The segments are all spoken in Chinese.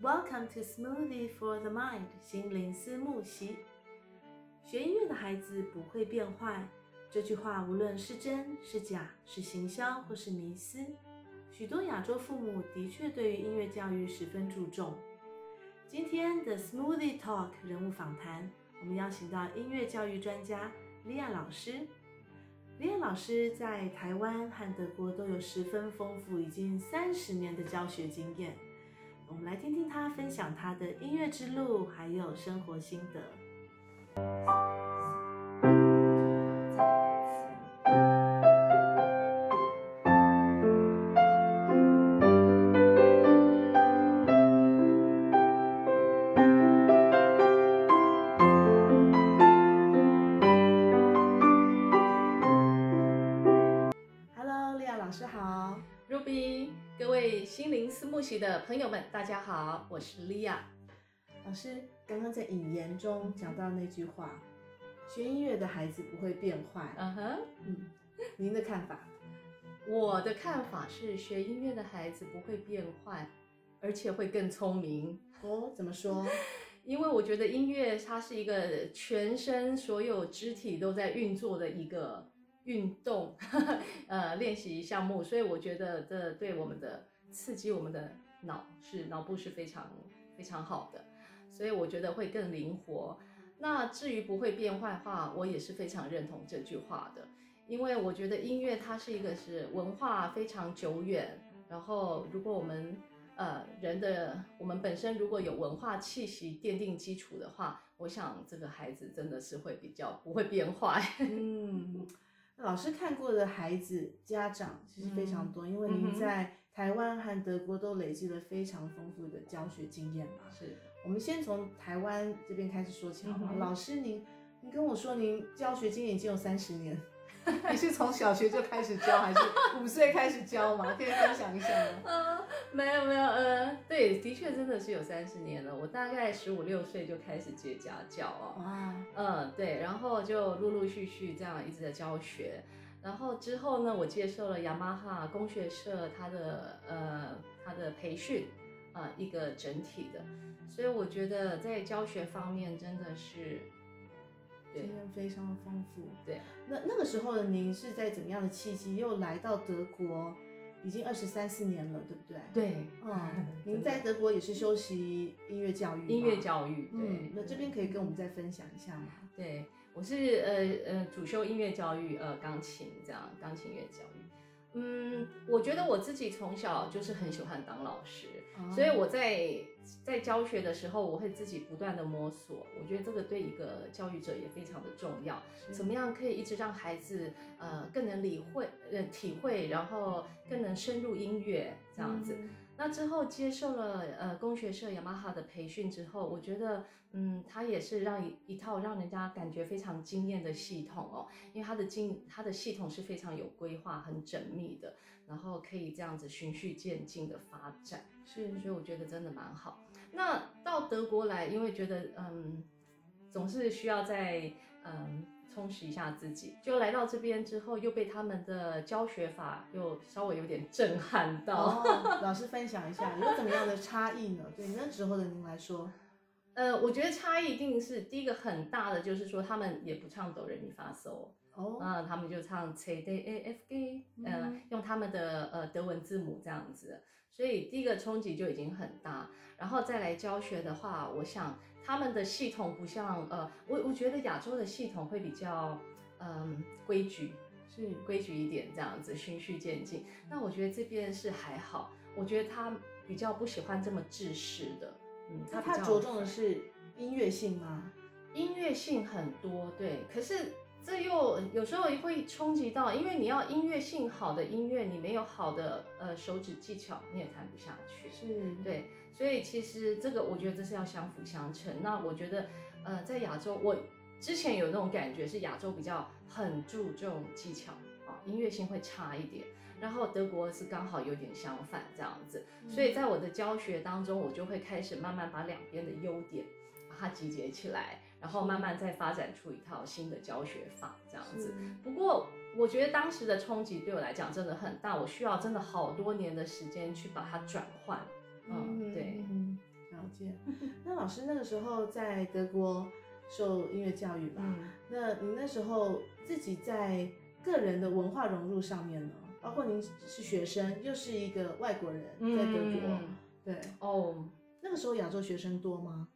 ，Welcome to Smoothie for the Mind，心灵思慕席。学音乐的孩子不会变坏，这句话无论是真是假，是行销或是迷思，许多亚洲父母的确对于音乐教育十分注重。今天的 Smoothie Talk 人物访谈，我们邀请到音乐教育专家李亚老师。李亚老师在台湾和德国都有十分丰富、已经三十年的教学经验。我们来听听他分享他的音乐之路，还有生活心得。朋友们，大家好，我是莉亚老师。刚刚在引言中讲到那句话，学音乐的孩子不会变坏。嗯哼，嗯，您的看法？我的看法是，学音乐的孩子不会变坏，而且会更聪明。哦，怎么说？因为我觉得音乐它是一个全身所有肢体都在运作的一个运动，呃，练习项目，所以我觉得这对我们的。刺激我们的脑是脑部是非常非常好的，所以我觉得会更灵活。那至于不会变坏的话，我也是非常认同这句话的，因为我觉得音乐它是一个是文化非常久远，然后如果我们呃人的我们本身如果有文化气息奠定基础的话，我想这个孩子真的是会比较不会变坏。嗯，老师看过的孩子家长其实非常多，嗯、因为您在。台湾和德国都累积了非常丰富的教学经验嘛。是，我们先从台湾这边开始说起好吗？嗯、老师您，您跟我说您教学经验已经有三十年，你是从小学就开始教，还是 五岁开始教吗？可以分享一下吗？呃，没有没有，呃，对，的确真的是有三十年了。我大概十五六岁就开始接家教哦。哇，嗯，对，然后就陆陆续续这样一直在教学。然后之后呢，我接受了雅马哈工学社它的呃它的培训，啊、呃、一个整体的，所以我觉得在教学方面真的是，经验非常的丰富。对，那那个时候的您是在怎么样的契机又来到德国？已经二十三四年了，对不对？对，嗯，您在德国也是修习音乐教育，音乐教育，对。嗯，那这边可以跟我们再分享一下吗？对。我是呃呃主修音乐教育，呃钢琴这样，钢琴乐教育。嗯，我觉得我自己从小就是很喜欢当老师，哦、所以我在在教学的时候，我会自己不断的摸索。我觉得这个对一个教育者也非常的重要，是怎么样可以一直让孩子呃更能理会呃体会，然后更能深入音乐这样子。嗯那之后接受了呃工学社雅马哈的培训之后，我觉得嗯，它也是让一一套让人家感觉非常惊艳的系统哦，因为它的经它的系统是非常有规划、很缜密的，然后可以这样子循序渐进的发展，是，所以我觉得真的蛮好。那到德国来，因为觉得嗯，总是需要在嗯。充实一下自己，就来到这边之后，又被他们的教学法又稍微有点震撼到。哦、老师分享一下，有怎么样的差异呢？对那时候的您来说，呃，我觉得差异一定是第一个很大的，就是说他们也不唱哆来咪发嗦，哦，啊，他们就唱 C D A F G，嗯，用他们的呃德文字母这样子，所以第一个冲击就已经很大。然后再来教学的话，我想。他们的系统不像呃，我我觉得亚洲的系统会比较嗯规矩，是规矩一点这样子，循序渐进。那我觉得这边是还好，我觉得他比较不喜欢这么制式的，嗯，他他着重的是音乐性吗？音乐性很多，对，可是这又有时候会冲击到，因为你要音乐性好的音乐，你没有好的呃手指技巧，你也弹不下去，是对。所以其实这个，我觉得这是要相辅相成。那我觉得，呃，在亚洲，我之前有那种感觉是亚洲比较很注重技巧啊，音乐性会差一点。然后德国是刚好有点相反这样子。所以在我的教学当中，我就会开始慢慢把两边的优点把它集结起来，然后慢慢再发展出一套新的教学法这样子。不过我觉得当时的冲击对我来讲真的很大，我需要真的好多年的时间去把它转换。嗯，对，嗯，了解。那老师那个时候在德国受音乐教育吧？嗯，那你那时候自己在个人的文化融入上面呢？包括您是学生，又是一个外国人，在德国，嗯、对，哦，那个时候亚洲学生多吗？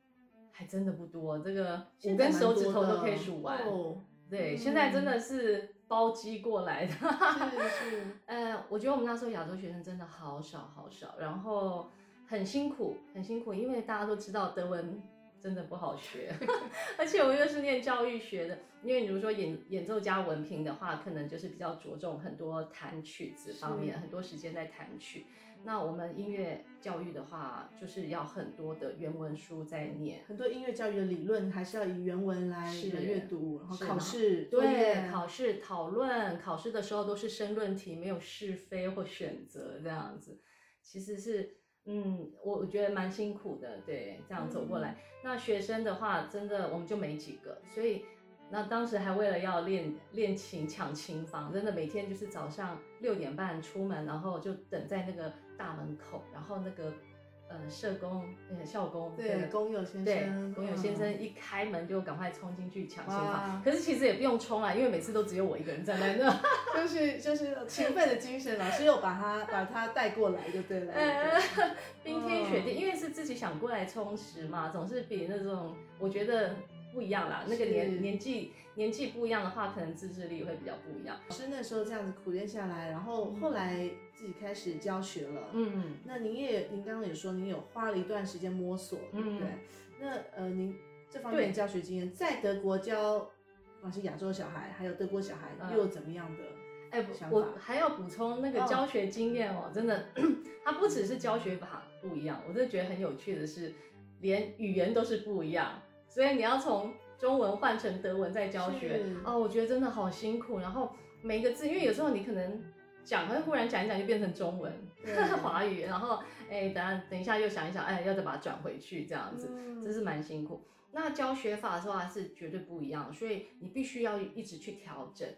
还真的不多，这个五根手指头都可以数完。哦，对，嗯、现在真的是包机过来的。是 是。呃，我觉得我们那时候亚洲学生真的好少好少，然后很辛苦很辛苦，因为大家都知道德文。真的不好学，而且我又是念教育学的，因为你比如说演演奏家文凭的话，可能就是比较着重很多弹曲子方面，很多时间在弹曲。那我们音乐教育的话，就是要很多的原文书在念，很多音乐教育的理论还是要以原文来阅读，然后考试，对，考试讨论，考试的时候都是申论题，没有是非或选择这样子，其实是。嗯，我我觉得蛮辛苦的，对，这样走过来。嗯、那学生的话，真的我们就没几个，所以那当时还为了要练练琴抢琴房，真的每天就是早上六点半出门，然后就等在那个大门口，然后那个。呃，社工，呃，校工，对，工友先生，对，工友先生一开门就赶快冲进去抢琴房。可是其实也不用冲啊，因为每次都只有我一个人站在那。就是就是勤奋的精神，老师又把他把他带过来就对了。呃，冰天雪地，因为是自己想过来充实嘛，总是比那种我觉得不一样啦。那个年年纪年纪不一样的话，可能自制力会比较不一样。老师那时候这样子苦练下来，然后后来。自己开始教学了，嗯，那您也，您刚刚也说您有花了一段时间摸索，对不对？那呃，您这方面的教学经验，在德国教，不管是亚洲小孩，还有德国小孩，又有怎么样的？哎，我还要补充那个教学经验哦，真的，它不只是教学法不一样，我真的觉得很有趣的是，连语言都是不一样，所以你要从中文换成德文再教学，哦，我觉得真的好辛苦。然后每一个字，因为有时候你可能。讲，会忽然讲一讲就变成中文、华语，然后哎，等下等一下又想一想，哎，要再把它转回去，这样子，真是蛮辛苦。那教学法的话是绝对不一样，所以你必须要一直去调整。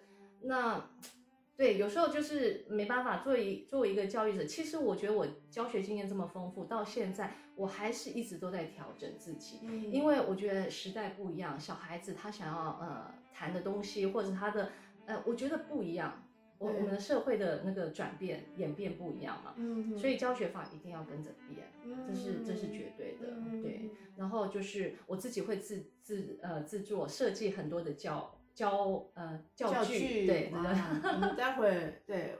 那 对，有时候就是没办法。作为作为一个教育者，其实我觉得我教学经验这么丰富，到现在我还是一直都在调整自己，因为我觉得时代不一样，小孩子他想要呃谈的东西，或者他的呃，我觉得不一样。我我们的社会的那个转变演变不一样嘛，嗯，所以教学法一定要跟着变，这是这是绝对的，对。然后就是我自己会自自呃自作设计很多的教教呃教具，对，我们待会对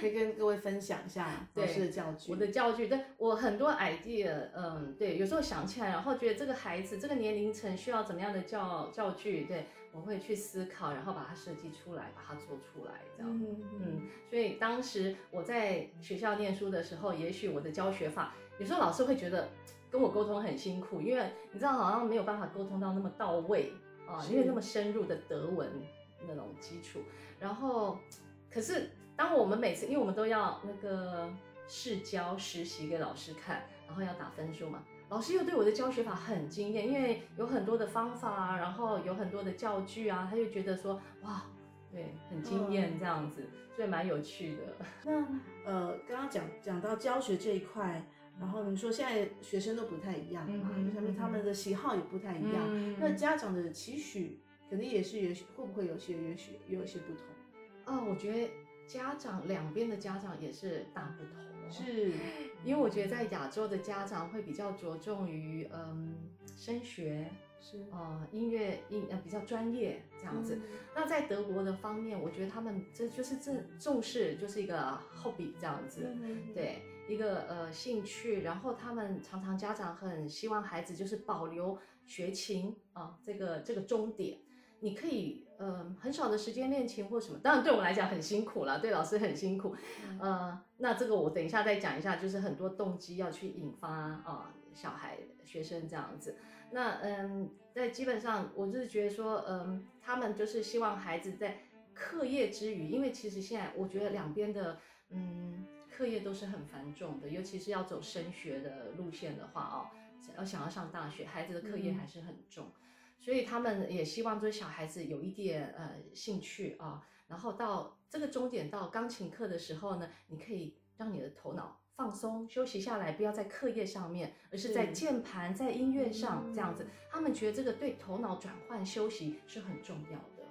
可以跟各位分享一下老师的教具。我的教具，对，我很多 idea，嗯，对，有时候想起来，然后觉得这个孩子这个年龄层需要怎么样的教教具，对。我会去思考，然后把它设计出来，把它做出来，这样。嗯，嗯，所以当时我在学校念书的时候，也许我的教学法，有时候老师会觉得跟我沟通很辛苦，因为你知道好像没有办法沟通到那么到位啊，因为那么深入的德文那种基础。然后，可是当我们每次，因为我们都要那个试教实习给老师看，然后要打分数嘛。老师又对我的教学法很惊艳，因为有很多的方法啊，然后有很多的教具啊，他就觉得说哇，对，很惊艳这样子，所以蛮有趣的。那呃，刚刚讲讲到教学这一块，然后你说现在学生都不太一样嘛，他们他们的喜好也不太一样，嗯、那家长的期许肯定也是也许会不会有些也许也有些不同？哦，我觉得家长两边的家长也是大不同。是，因为我觉得在亚洲的家长会比较着重于嗯升学，是啊、呃、音乐音呃比较专业这样子。嗯、那在德国的方面，我觉得他们这就是这重视就是一个 hobby 这样子，嗯、对一个呃兴趣。然后他们常常家长很希望孩子就是保留学琴啊、呃、这个这个终点。你可以，呃，很少的时间练琴或什么，当然对我们来讲很辛苦了，对老师很辛苦，呃，那这个我等一下再讲一下，就是很多动机要去引发啊、呃，小孩学生这样子，那嗯，在基本上我就是觉得说，嗯，他们就是希望孩子在课业之余，因为其实现在我觉得两边的，嗯，课业都是很繁重的，尤其是要走升学的路线的话哦，要想要上大学，孩子的课业还是很重。嗯所以他们也希望这小孩子有一点呃兴趣啊，然后到这个终点到钢琴课的时候呢，你可以让你的头脑放松休息下来，不要在课业上面，而是在键盘、在音乐上这样子。他们觉得这个对头脑转换休息是很重要的。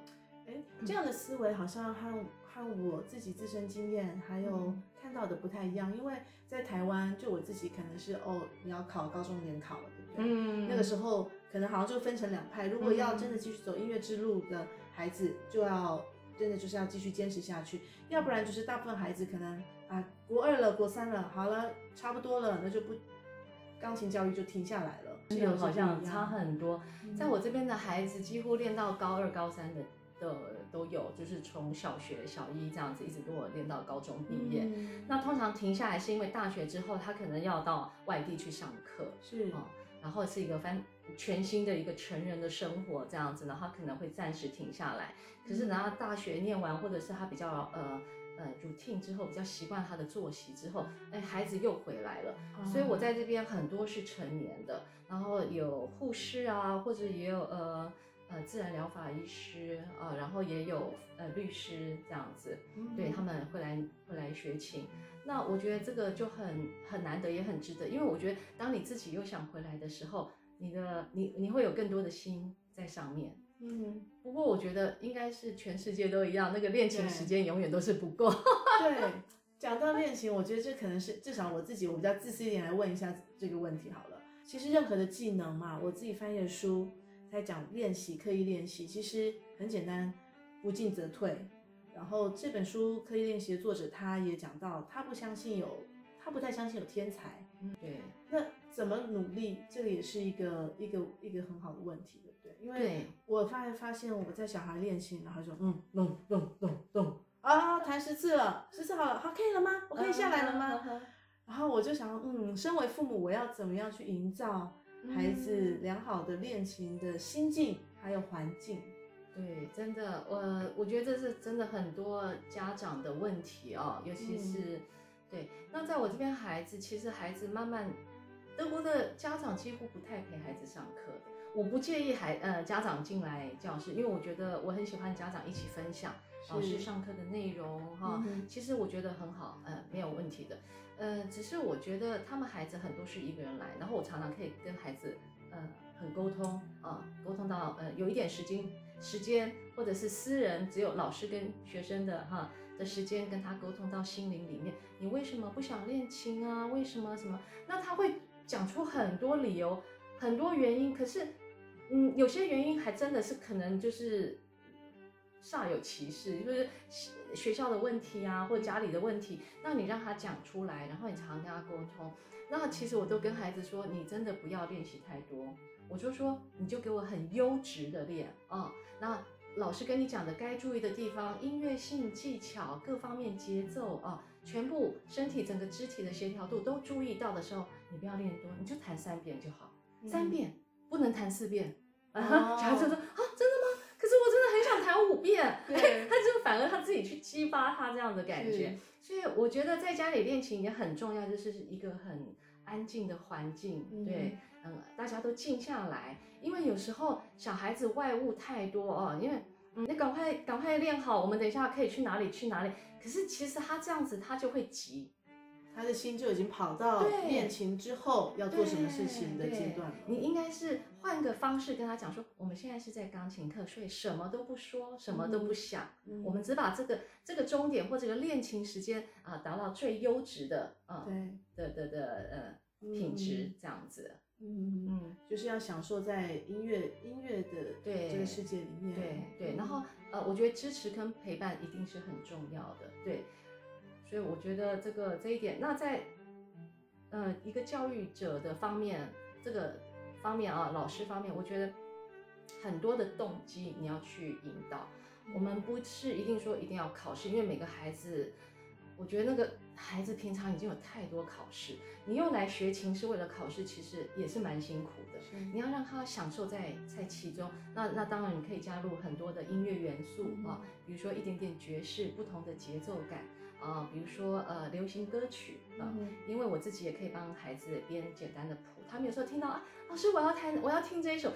哎，这样的思维好像和和我自己自身经验还有看到的不太一样，因为在台湾，就我自己可能是哦，你要考高中联考了？嗯，那个时候可能好像就分成两派，如果要真的继续走音乐之路的孩子，就要。真的就是要继续坚持下去，要不然就是大部分孩子可能啊，国二了，国三了，好了，差不多了，那就不钢琴教育就停下来了。是的，好像差很多。嗯、在我这边的孩子，几乎练到高二、高三的的都有，就是从小学小一这样子一直跟我练到高中毕业。嗯、那通常停下来是因为大学之后他可能要到外地去上课，是、嗯、然后是一个翻。全新的一个成人的生活这样子呢，他可能会暂时停下来。可是等他大学念完，或者是他比较呃呃 routine 之后，比较习惯他的作息之后，哎，孩子又回来了。所以我在这边很多是成年的，然后有护士啊，或者也有呃呃自然疗法医师啊，然后也有呃律师这样子，对，他们会来会来学琴。那我觉得这个就很很难得，也很值得，因为我觉得当你自己又想回来的时候。你的你你会有更多的心在上面，嗯，不过我觉得应该是全世界都一样，那个练琴时间永远都是不够。对，讲到练琴，我觉得这可能是至少我自己，我比较自私一点来问一下这个问题好了。其实任何的技能嘛，我自己翻译的书在讲练习，刻意练习，其实很简单，不进则退。然后这本书刻意练习的作者他也讲到，他不相信有，他不太相信有天才。嗯，对，那。怎么努力？这个也是一个一个一个很好的问题，对不对？因为我发现发现我在小孩练琴，然后就嗯咚咚咚咚啊，弹十次了，十次好了，好可以了吗？我可以下来了吗？Uh. 然后我就想，嗯，身为父母，我要怎么样去营造孩子良好的练琴的心境还有环境？对，真的，我我觉得这是真的很多家长的问题哦，尤其是、嗯、对。那在我这边，孩子其实孩子慢慢。德国的家长几乎不太陪孩子上课的，我不介意孩呃家长进来教室，因为我觉得我很喜欢家长一起分享老师上课的内容哈，其实我觉得很好，呃没有问题的，呃只是我觉得他们孩子很多是一个人来，然后我常常可以跟孩子呃很沟通啊，沟通到呃有一点时间时间或者是私人只有老师跟学生的哈的时间跟他沟通到心灵里面，你为什么不想练琴啊？为什么什么？那他会。讲出很多理由，很多原因，可是，嗯，有些原因还真的是可能就是煞有其事，就是学校的问题啊，或家里的问题，那你让他讲出来，然后你常常跟他沟通，那其实我都跟孩子说，你真的不要练习太多，我就说你就给我很优质的练啊，那老师跟你讲的该注意的地方，音乐性、技巧各方面、节奏啊。全部身体整个肢体的协调度都注意到的时候，你不要练多，你就弹三遍就好，嗯、三遍不能弹四遍。小孩子说啊，真的吗？可是我真的很想弹五遍。对，他就反而他自己去激发他这样的感觉。所以我觉得在家里练琴也很重要，就是一个很安静的环境。嗯、对，嗯，大家都静下来，因为有时候小孩子外物太多哦，因为。嗯，你赶快赶快练好，我们等一下可以去哪里去哪里。可是其实他这样子，他就会急，他的心就已经跑到练琴之后要做什么事情的阶段了。你应该是换个方式跟他讲说，我们现在是在钢琴课，所以什么都不说，什么都不想，嗯、我们只把这个这个终点或这个练琴时间啊达到最优质的啊对的的的呃品质这样子。嗯嗯，就是要享受在音乐音乐的这个世界里面，对对，对。然后呃，我觉得支持跟陪伴一定是很重要的，对。所以我觉得这个这一点，那在呃一个教育者的方面，这个方面啊，老师方面，我觉得很多的动机你要去引导。我们不是一定说一定要考试，因为每个孩子。我觉得那个孩子平常已经有太多考试，你又来学琴是为了考试，其实也是蛮辛苦的。你要让他享受在在其中，那那当然你可以加入很多的音乐元素啊，比如说一点点爵士，不同的节奏感。啊，比如说呃流行歌曲啊，因为我自己也可以帮孩子编简单的谱，他们有时候听到啊，老师我要弹，我要听这一首，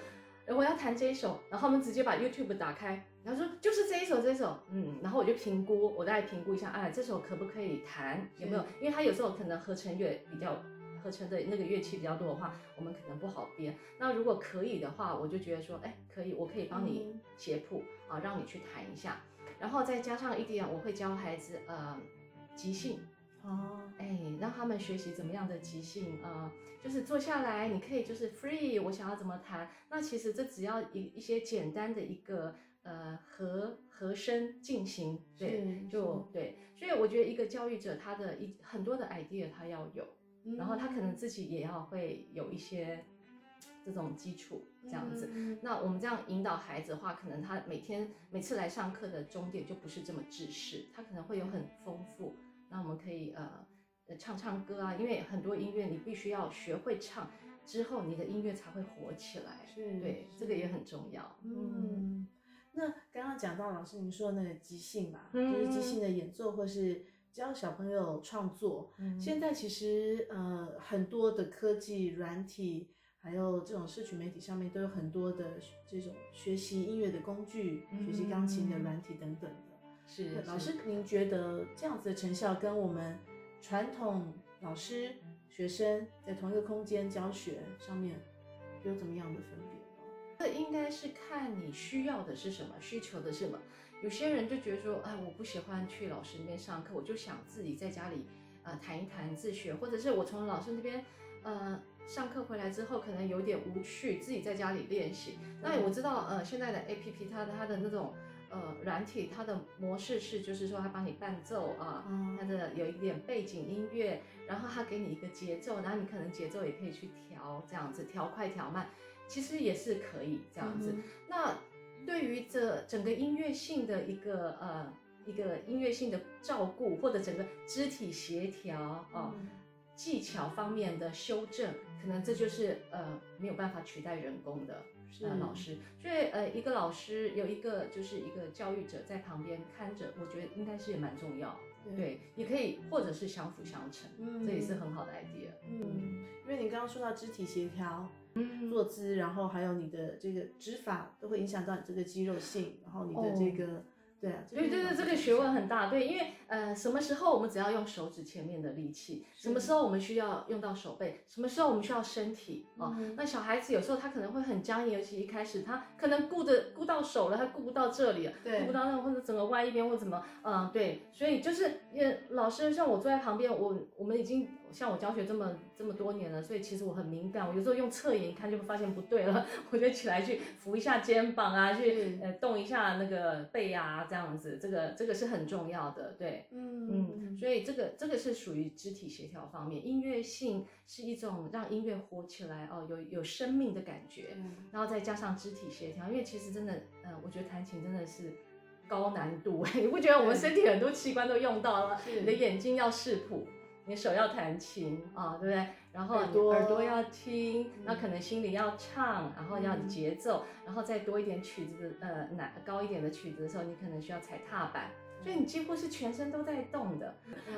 我要弹这一首，然后他们直接把 YouTube 打开。然后说就是这一首这一首，嗯，然后我就评估，我再评估一下，哎，这首可不可以弹？有没有？因为他有时候可能合成乐比较合成的那个乐器比较多的话，我们可能不好编。那如果可以的话，我就觉得说，哎，可以，我可以帮你写谱啊，让你去弹一下，然后再加上一点，我会教孩子呃即兴。哦，哎，让他们学习怎么样的即兴啊、呃，就是坐下来，你可以就是 free，我想要怎么弹。那其实这只要一一些简单的一个呃和和声进行，对，就对。所以我觉得一个教育者他的一很多的 idea 他要有，嗯、然后他可能自己也要会有一些这种基础这样子。嗯、那我们这样引导孩子的话，可能他每天每次来上课的终点就不是这么制式，他可能会有很丰富。那我们可以呃唱唱歌啊，因为很多音乐你必须要学会唱之后，你的音乐才会火起来。是，对，这个也很重要。嗯，那刚刚讲到老师您说的那个即兴吧，嗯、就是即兴的演奏或是教小朋友创作。嗯、现在其实呃很多的科技软体，还有这种社群媒体上面都有很多的这种学习音乐的工具，嗯、学习钢琴的软体等等。是，是老师，您觉得这样子的成效跟我们传统老师学生在同一个空间教学上面有怎么样的分别呢？这应该是看你需要的是什么，需求的是什么。有些人就觉得说，哎，我不喜欢去老师那边上课，我就想自己在家里呃弹一谈自学，或者是我从老师那边呃上课回来之后，可能有点无趣，自己在家里练习。那我知道呃现在的 APP 它的它的那种。呃，软体它的模式是，就是说它帮你伴奏啊，它的有一点背景音乐，然后它给你一个节奏，然后你可能节奏也可以去调，这样子调快调慢，其实也是可以这样子。嗯、那对于这整个音乐性的一个呃一个音乐性的照顾，或者整个肢体协调啊、呃嗯、技巧方面的修正，可能这就是呃没有办法取代人工的。呃，老师，所以呃，一个老师有一个就是一个教育者在旁边看着，我觉得应该是也蛮重要，对，对，也可以或者是相辅相成，嗯，这也是很好的 idea，嗯，因为你刚刚说到肢体协调，嗯，坐姿，然后还有你的这个指法都会影响到你这个肌肉性，然后你的这个。哦对啊，对对对，这个学问很大。对，因为呃，什么时候我们只要用手指前面的力气，什么时候我们需要用到手背，什么时候我们需要身体啊？哦嗯、那小孩子有时候他可能会很僵硬，尤其一开始他可能顾着顾到手了，他顾不到这里顾不到那个或者整个歪一边或者怎么，嗯，对，所以就是也老师像我坐在旁边，我我们已经。像我教学这么这么多年了，所以其实我很敏感。我有时候用侧眼一看就会发现不对了，我就起来去扶一下肩膀啊，去呃动一下那个背啊，这样子，这个这个是很重要的，对，嗯嗯，所以这个这个是属于肢体协调方面，音乐性是一种让音乐活起来哦，有有生命的感觉，嗯、然后再加上肢体协调，因为其实真的，呃，我觉得弹琴真的是高难度，你不觉得我们身体很多器官都用到了？你的眼睛要视谱。你手要弹琴啊，对不对？然后你耳朵要听，那可能心里要唱，然后要节奏，然后再多一点曲子的呃，难高一点的曲子的时候，你可能需要踩踏板，所以你几乎是全身都在动的，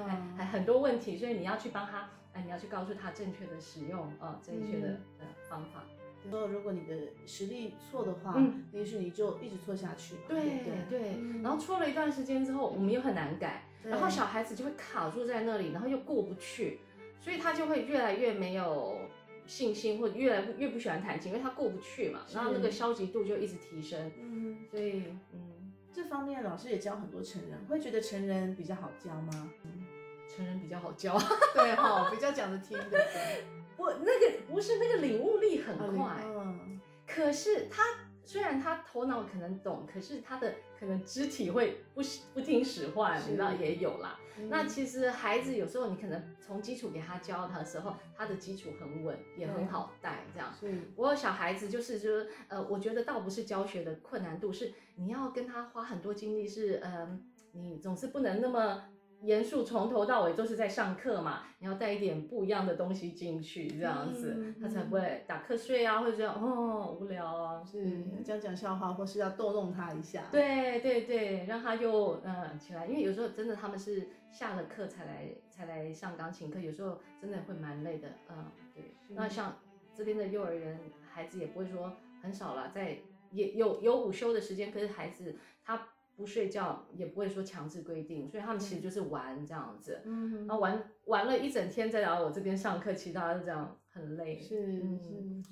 还还很多问题，所以你要去帮他，哎，你要去告诉他正确的使用啊，正确的呃方法。说如果你的实力错的话，嗯，也许你就一直错下去对。对对，然后错了一段时间之后，我们又很难改。然后小孩子就会卡住在那里，然后又过不去，所以他就会越来越没有信心，或者越来越不喜欢弹琴，因为他过不去嘛。然后那个消极度就一直提升。嗯，所以嗯，这方面老师也教很多成人，会觉得成人比较好教吗？嗯，成人比较好教，对哈，比较讲得听的。不，那个不是那个领悟力很快，嗯，可是他。虽然他头脑可能懂，可是他的可能肢体会不不听使唤，是你知道也有啦。嗯、那其实孩子有时候你可能从基础给他教他的时候，他的基础很稳，也很好带这样。是不过小孩子就是就是呃，我觉得倒不是教学的困难度，是你要跟他花很多精力，是嗯、呃，你总是不能那么。严肃从头到尾都是在上课嘛，你要带一点不一样的东西进去，这样子、嗯、他才不会打瞌睡啊，或者这样哦无聊啊，是讲讲笑话，或是要逗弄他一下。对对对，让他又嗯起来，因为有时候真的他们是下了课才来才来上钢琴课，有时候真的会蛮累的，嗯对。那像这边的幼儿园孩子也不会说很少了，在也有有午休的时间，可是孩子。他不睡觉也不会说强制规定，所以他们其实就是玩这样子，嗯，然后玩玩了一整天再来我这边上课，其他就这样很累，是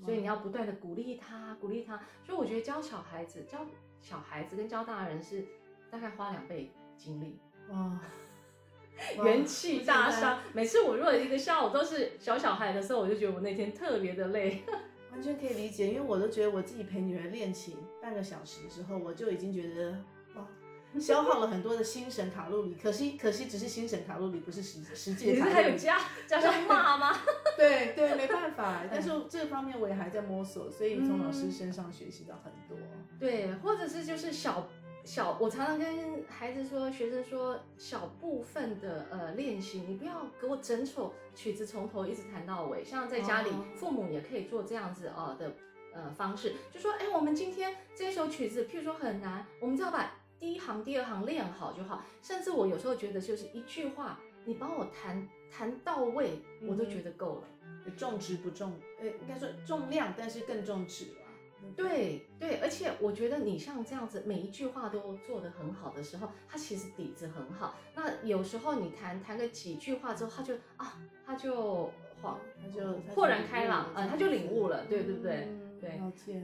所以你要不断的鼓励他，鼓励他，所以我觉得教小孩子教小孩子跟教大人是大概花两倍精力，哇。元气大伤。每次我如果一个下午都是小小孩的时候，我就觉得我那天特别的累。完全可以理解，因为我都觉得我自己陪女儿练琴半个小时之后，我就已经觉得哇，消耗了很多的心神卡路里。可惜，可惜只是心神卡路里，不是实实际的卡路里。还有加加上骂吗？对对，没办法。但是这方面我也还在摸索，所以从老师身上学习到很多。对，或者是就是小。小，我常常跟孩子说，学生说，小部分的呃练习，你不要给我整首曲子从头一直弹到尾。像在家里，父母也可以做这样子啊的呃方式，就说，哎，我们今天这首曲子，譬如说很难，我们只要把第一行、第二行练好就好。甚至我有时候觉得，就是一句话，你帮我弹弹到位，我都觉得够了。重质不重，呃，应该说重量，但是更重质了。对对，而且我觉得你像这样子，每一句话都做得很好的时候，他其实底子很好。那有时候你弹弹个几句话之后，他就啊，他就恍，他就豁然开朗，呃，他就领悟了，对对不对？对。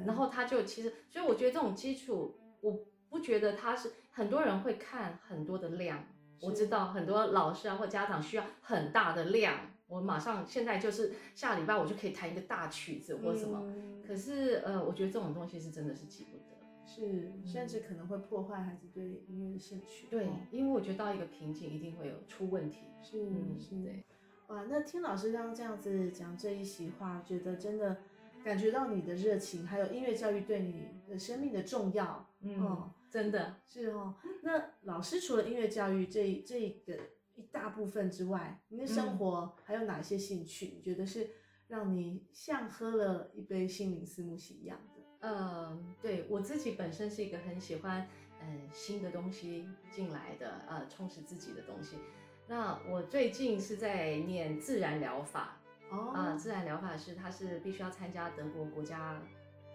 然后他就其实，所以我觉得这种基础，我不觉得他是很多人会看很多的量。我知道很多老师啊或家长需要很大的量。我马上现在就是下礼拜我就可以弹一个大曲子或什么，嗯、可是呃，我觉得这种东西是真的是急不得，是甚至可能会破坏孩子对音乐的兴趣。对，因为我觉得到一个瓶颈一定会有出问题。是，嗯、是，的。哇，那听老师刚刚这样子讲这一席话，觉得真的感觉到你的热情，还有音乐教育对你的生命的重要。嗯，哦、真的是哦。那老师除了音乐教育这这一个。一大部分之外，你的生活还有哪些兴趣？嗯、你觉得是让你像喝了一杯心灵思慕洗一样的？呃，对我自己本身是一个很喜欢嗯新的东西进来的，呃，充实自己的东西。那我最近是在念自然疗法，哦，啊、呃，自然疗法是它是必须要参加德国国家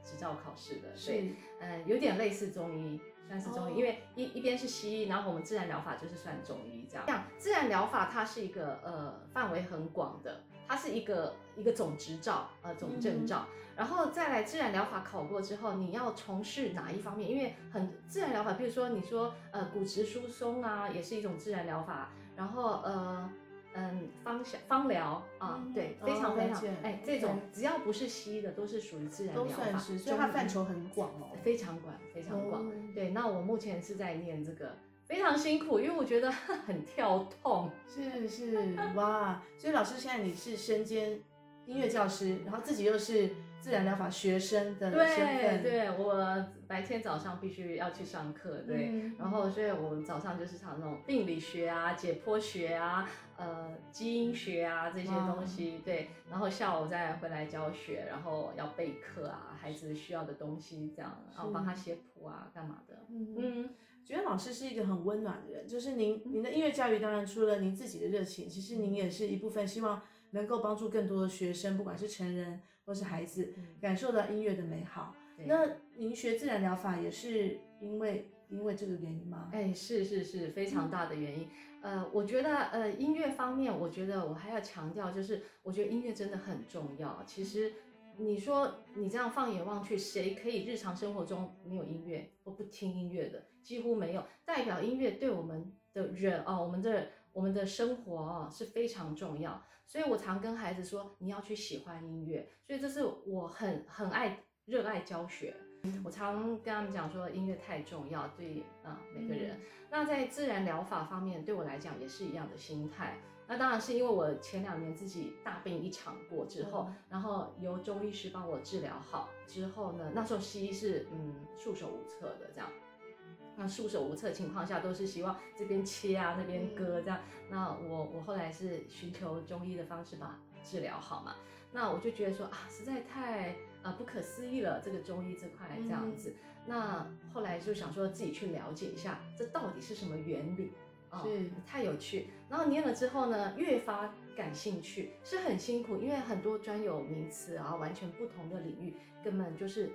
执照考试的，是，呃，有点类似中医。算是中医，因为一一边是西医，然后我们自然疗法就是算中医这样。这样自然疗法，它是一个呃范围很广的，它是一个一个总执照呃总证照，嗯、然后再来自然疗法考过之后，你要从事哪一方面？因为很自然疗法，比如说你说呃骨质疏松啊，也是一种自然疗法，然后呃。嗯，芳香芳疗啊，对，非常非常，哎，这种只要不是西医的，都是属于自然疗法，所以它范畴很广哦，非常广，非常广。对，那我目前是在念这个，非常辛苦，因为我觉得 很跳痛。是是，哇，所以老师现在你是身兼音乐教师，然后自己又是。自然疗法学生的身份，对，对我白天早上必须要去上课，对，嗯、然后所以我们早上就是上那种病理学啊、解剖学啊、呃基因学啊这些东西，哇对，然后下午再回来教学，然后要备课啊，孩子需要的东西这样，然后帮他写谱啊，干嘛的，嗯，嗯。觉得老师是一个很温暖的人，就是您您的音乐教育当然除了您自己的热情，其实您也是一部分希望能够帮助更多的学生，不管是成人。或是孩子感受到音乐的美好，嗯、那您学自然疗法也是因为因为这个原因吗？哎，是是是，非常大的原因。嗯、呃，我觉得呃音乐方面，我觉得我还要强调，就是我觉得音乐真的很重要。其实你说你这样放眼望去，谁可以日常生活中没有音乐或不听音乐的？几乎没有。代表音乐对我们的人哦，我们的我们的生活哦是非常重要。所以我常跟孩子说，你要去喜欢音乐。所以这是我很很爱热爱教学。我常跟他们讲说，音乐太重要，对啊、呃、每个人。那在自然疗法方面，对我来讲也是一样的心态。那当然是因为我前两年自己大病一场过之后，然后由中医师帮我治疗好之后呢，那时候西医是嗯束手无策的这样。那束手无策的情况下，都是希望这边切啊，那边割这样。那我我后来是寻求中医的方式把治疗好嘛。那我就觉得说啊，实在太啊不可思议了，这个中医这块这样子。那后来就想说自己去了解一下，这到底是什么原理啊？是太有趣。然后念了之后呢，越发感兴趣，是很辛苦，因为很多专有名词啊，完全不同的领域，根本就是。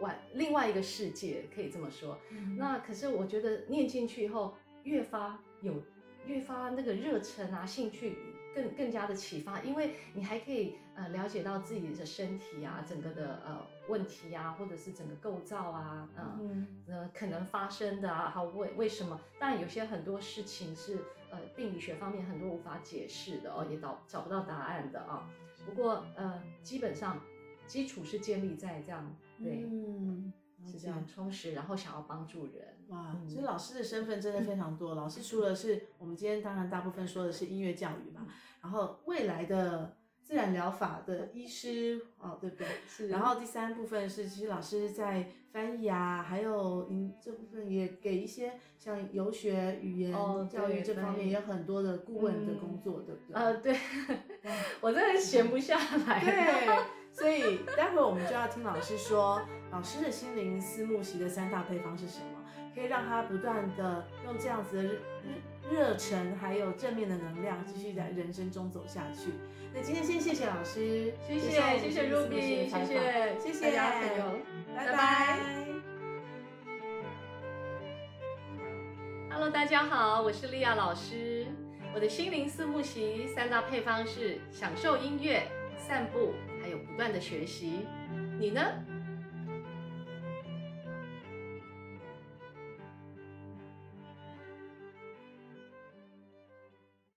外另外一个世界，可以这么说。嗯、那可是我觉得念进去以后，越发有越发那个热忱啊，兴趣更更加的启发，因为你还可以呃了解到自己的身体啊，整个的呃问题啊，或者是整个构造啊，呃、嗯呃可能发生的啊，还有为为什么？当然有些很多事情是呃病理学方面很多无法解释的哦，也找找不到答案的啊。不过呃基本上。基础是建立在这样，对，嗯，是这样充实，然后想要帮助人。哇，所以老师的身份真的非常多。老师除了是我们今天当然大部分说的是音乐教育嘛，然后未来的自然疗法的医师哦，对不对？是。然后第三部分是其实老师在翻译啊，还有您这部分也给一些像游学语言教育这方面也有很多的顾问的工作，对不对？呃，对，我真的闲不下来。对。所以待会儿我们就要听老师说，老师的心灵思慕习的三大配方是什么，可以让他不断的用这样子的热热忱，还有正面的能量，继续在人生中走下去。那今天先谢谢老师，谢谢谢谢 Ruby，谢谢谢谢大家朋友，拜拜。Hello，大家好，我是莉亚老师，我的心灵四慕习三大配方是享受音乐、散步。还有不断的学习，你呢？